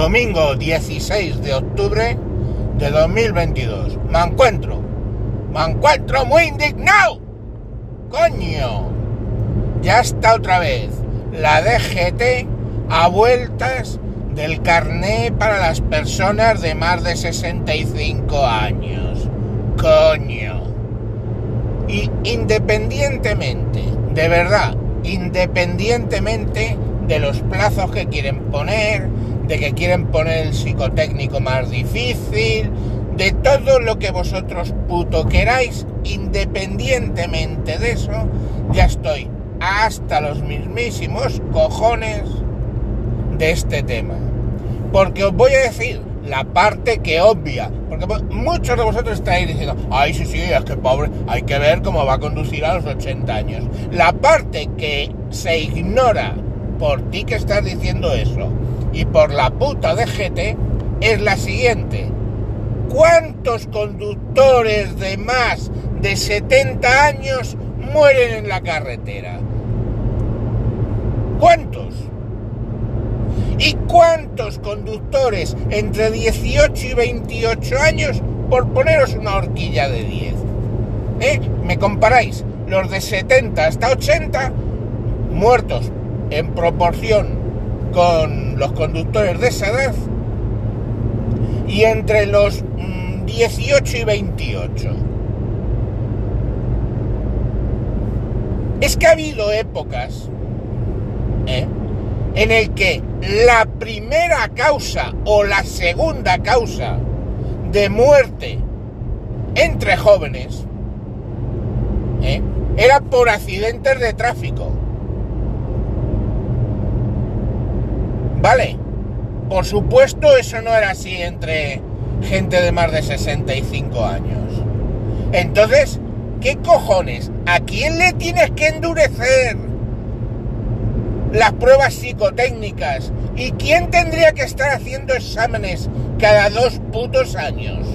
domingo 16 de octubre de 2022. Me encuentro, me encuentro muy indignado. Coño, ya está otra vez la DGT a vueltas del carné para las personas de más de 65 años. Coño. Y independientemente, de verdad, independientemente de los plazos que quieren poner, de que quieren poner el psicotécnico más difícil, de todo lo que vosotros puto queráis, independientemente de eso, ya estoy hasta los mismísimos cojones de este tema. Porque os voy a decir la parte que obvia, porque muchos de vosotros estáis diciendo, ay, sí, sí, es que pobre, hay que ver cómo va a conducir a los 80 años. La parte que se ignora por ti que estás diciendo eso y por la puta DGT es la siguiente. ¿Cuántos conductores de más de 70 años mueren en la carretera? ¿Cuántos? ¿Y cuántos conductores entre 18 y 28 años, por poneros una horquilla de 10? ¿Eh? ¿Me comparáis? Los de 70 hasta 80 muertos en proporción con los conductores de esa edad y entre los 18 y 28. Es que ha habido épocas ¿eh? en el que la primera causa o la segunda causa de muerte entre jóvenes ¿eh? era por accidentes de tráfico. Vale, por supuesto eso no era así entre gente de más de 65 años. Entonces, ¿qué cojones? ¿A quién le tienes que endurecer las pruebas psicotécnicas? ¿Y quién tendría que estar haciendo exámenes cada dos putos años?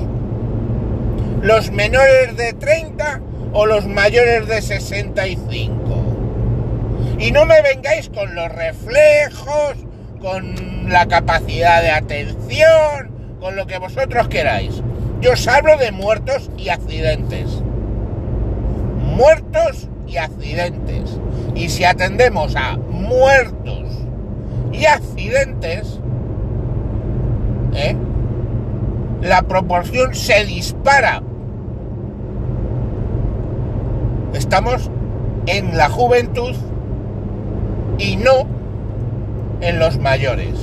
¿Los menores de 30 o los mayores de 65? Y no me vengáis con los reflejos, con la capacidad de atención, con lo que vosotros queráis. Yo os hablo de muertos y accidentes. Muertos y accidentes. Y si atendemos a muertos y accidentes, ¿eh? la proporción se dispara. Estamos en la juventud y no en los mayores.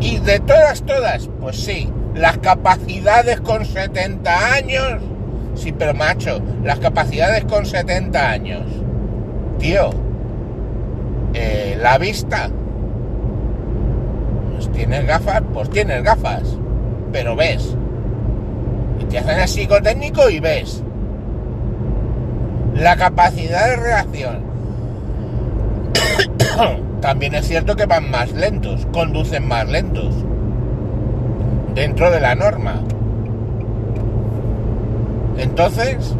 Y de todas, todas, pues sí, las capacidades con 70 años, sí, pero macho, las capacidades con 70 años, tío, eh, la vista, pues tienes gafas, pues tienes gafas, pero ves. Y te hacen el psicotécnico y ves. La capacidad de reacción, también es cierto que van más lentos, conducen más lentos. Dentro de la norma. Entonces,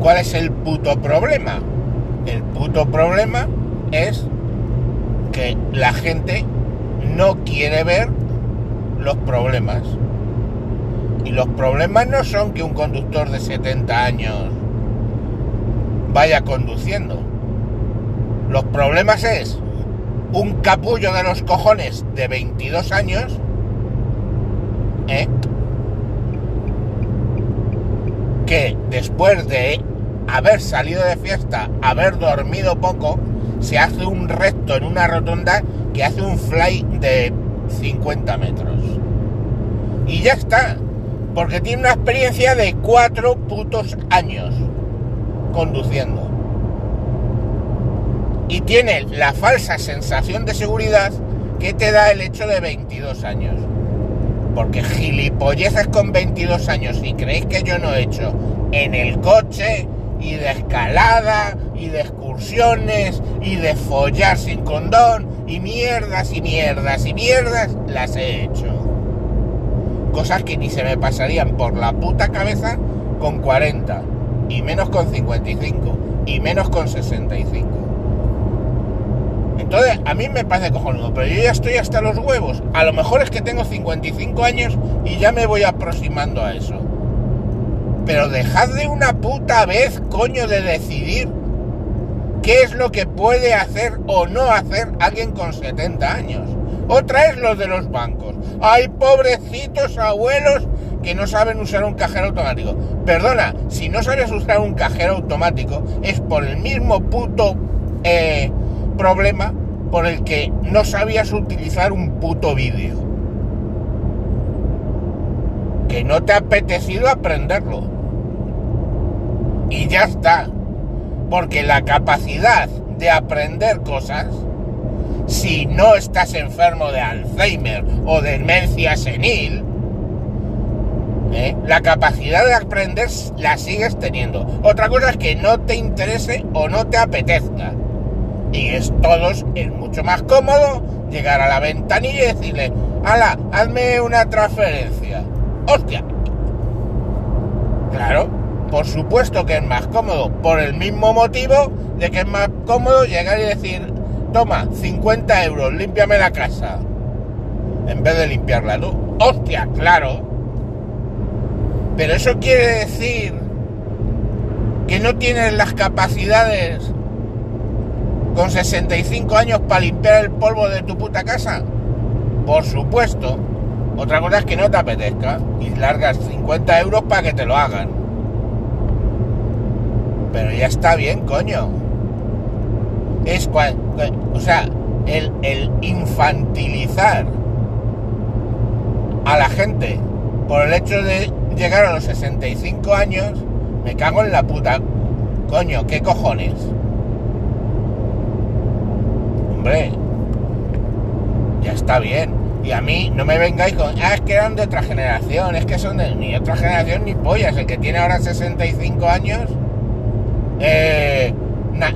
¿cuál es el puto problema? El puto problema es que la gente no quiere ver los problemas. Y los problemas no son que un conductor de 70 años vaya conduciendo. Los problemas es un capullo de los cojones de 22 años, ¿eh? que después de haber salido de fiesta, haber dormido poco, se hace un recto en una rotonda que hace un fly de 50 metros. Y ya está, porque tiene una experiencia de cuatro putos años conduciendo y tiene la falsa sensación de seguridad que te da el hecho de 22 años. Porque gilipolleces con 22 años, y creéis que yo no he hecho en el coche, y de escalada, y de excursiones, y de follar sin condón, y mierdas, y mierdas, y mierdas, las he hecho. Cosas que ni se me pasarían por la puta cabeza con 40, y menos con 55, y menos con 65. Entonces, a mí me parece cojonudo, pero yo ya estoy hasta los huevos. A lo mejor es que tengo 55 años y ya me voy aproximando a eso. Pero dejad de una puta vez, coño, de decidir qué es lo que puede hacer o no hacer alguien con 70 años. Otra es los de los bancos. Hay pobrecitos abuelos que no saben usar un cajero automático. Perdona, si no sabes usar un cajero automático es por el mismo puto eh, problema por el que no sabías utilizar un puto vídeo. Que no te ha apetecido aprenderlo. Y ya está. Porque la capacidad de aprender cosas, si no estás enfermo de Alzheimer o de demencia senil, ¿eh? la capacidad de aprender la sigues teniendo. Otra cosa es que no te interese o no te apetezca. Y es todos, es mucho más cómodo llegar a la ventanilla y decirle, ala, hazme una transferencia. ¡Hostia! Claro, por supuesto que es más cómodo, por el mismo motivo de que es más cómodo llegar y decir, toma, 50 euros, límpiame la casa. En vez de limpiarla tú. ¡Hostia! Claro. Pero eso quiere decir que no tienes las capacidades con 65 años para limpiar el polvo de tu puta casa? Por supuesto. Otra cosa es que no te apetezca y largas 50 euros para que te lo hagan. Pero ya está bien, coño. Es cual, o sea, el, el infantilizar a la gente por el hecho de llegar a los 65 años, me cago en la puta. Coño, ¿qué cojones? Hombre, ya está bien. Y a mí no me vengáis con, ah, es que eran de otra generación, es que son de ni otra generación ni pollas. El que tiene ahora 65 años eh,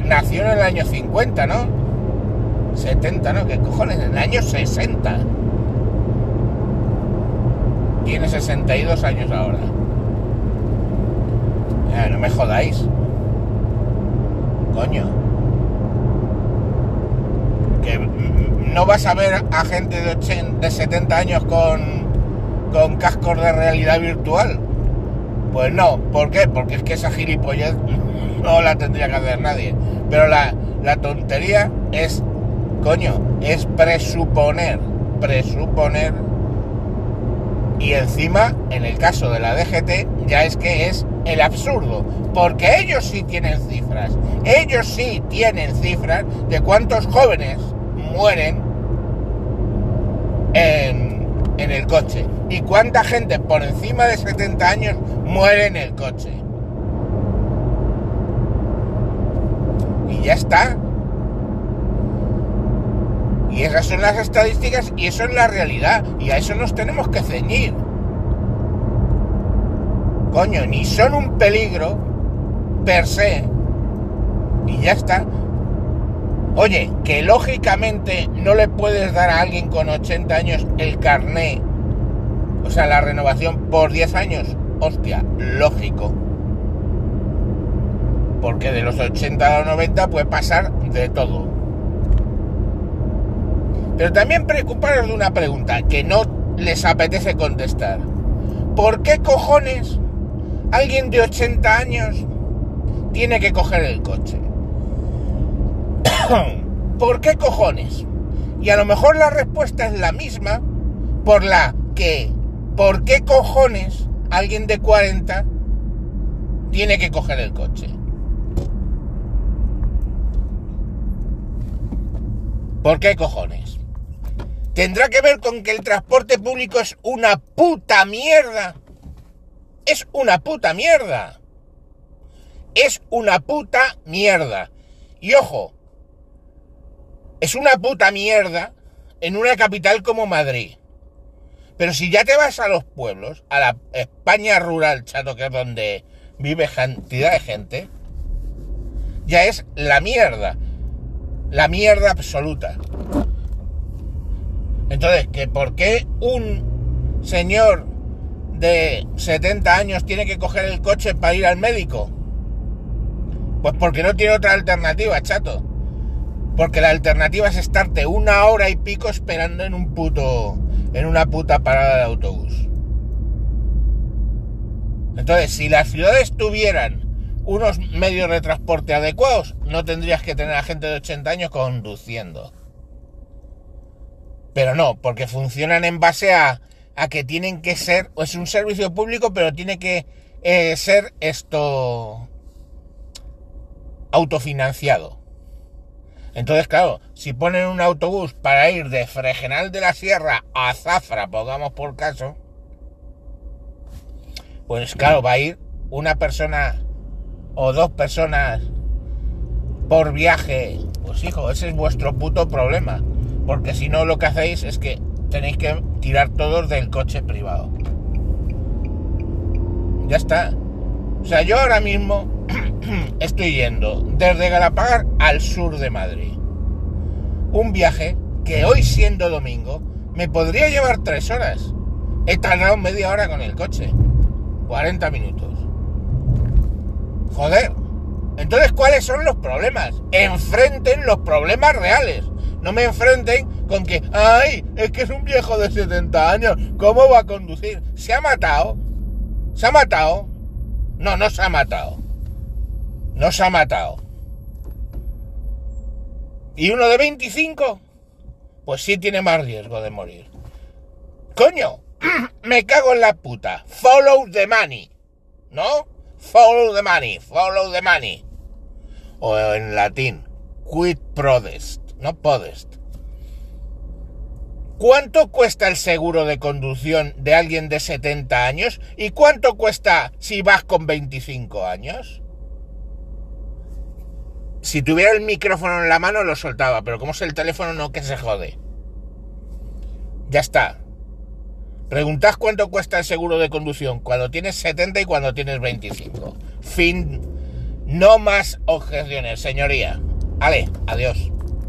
nació en el año 50, ¿no? 70, ¿no? ¿Qué cojones? En el año 60. Tiene 62 años ahora. no me jodáis. Coño que no vas a ver a gente de, 80, de 70 años con, con cascos de realidad virtual. Pues no, ¿por qué? Porque es que esa gilipollez no la tendría que hacer nadie. Pero la, la tontería es, coño, es presuponer, presuponer. Y encima, en el caso de la DGT, ya es que es el absurdo, porque ellos sí tienen cifras, ellos sí tienen cifras de cuántos jóvenes mueren en, el coche y cuánta gente por encima de 70 años muere en el coche. Y ya está. Y esas son las estadísticas y eso es la realidad. Y a eso nos tenemos que ceñir. Coño, ni son un peligro per se. Y ya está. Oye, que lógicamente no le puedes dar a alguien con 80 años el carné, o sea, la renovación por 10 años. Hostia, lógico. Porque de los 80 a los 90 puede pasar de todo. Pero también preocuparos de una pregunta que no les apetece contestar. ¿Por qué cojones alguien de 80 años tiene que coger el coche. ¿Por qué cojones? Y a lo mejor la respuesta es la misma por la que, ¿por qué cojones alguien de 40 tiene que coger el coche? ¿Por qué cojones? ¿Tendrá que ver con que el transporte público es una puta mierda? Es una puta mierda. Es una puta mierda. Y ojo, es una puta mierda en una capital como Madrid. Pero si ya te vas a los pueblos, a la España rural, chato, que es donde vive cantidad de gente, ya es la mierda. La mierda absoluta. Entonces, ¿que ¿por qué un señor de 70 años tiene que coger el coche para ir al médico? Pues porque no tiene otra alternativa, chato. Porque la alternativa es estarte una hora y pico esperando en un puto. en una puta parada de autobús. Entonces, si las ciudades tuvieran unos medios de transporte adecuados, no tendrías que tener a gente de 80 años conduciendo. Pero no, porque funcionan en base a, a que tienen que ser, es un servicio público, pero tiene que eh, ser esto autofinanciado. Entonces, claro, si ponen un autobús para ir de Fregenal de la Sierra a Zafra, pongamos por caso, pues claro, va a ir una persona o dos personas por viaje. Pues hijo, ese es vuestro puto problema. Porque si no, lo que hacéis es que tenéis que tirar todos del coche privado. Ya está. O sea, yo ahora mismo estoy yendo desde Galapagar al sur de Madrid. Un viaje que hoy siendo domingo me podría llevar tres horas. He tardado media hora con el coche. 40 minutos. Joder. Entonces, ¿cuáles son los problemas? Enfrenten los problemas reales. No me enfrenten con que, ay, es que es un viejo de 70 años. ¿Cómo va a conducir? ¿Se ha matado? ¿Se ha matado? No, no se ha matado. No se ha matado. ¿Y uno de 25? Pues sí tiene más riesgo de morir. Coño, me cago en la puta. Follow the money. ¿No? Follow the money, follow the money. O en latín, quid prodest, no podest. ¿Cuánto cuesta el seguro de conducción de alguien de 70 años? ¿Y cuánto cuesta si vas con 25 años? Si tuviera el micrófono en la mano lo soltaba, pero como es el teléfono no que se jode. Ya está. Preguntad cuánto cuesta el seguro de conducción cuando tienes 70 y cuando tienes 25. Fin. No más objeciones, señoría. Vale, adiós.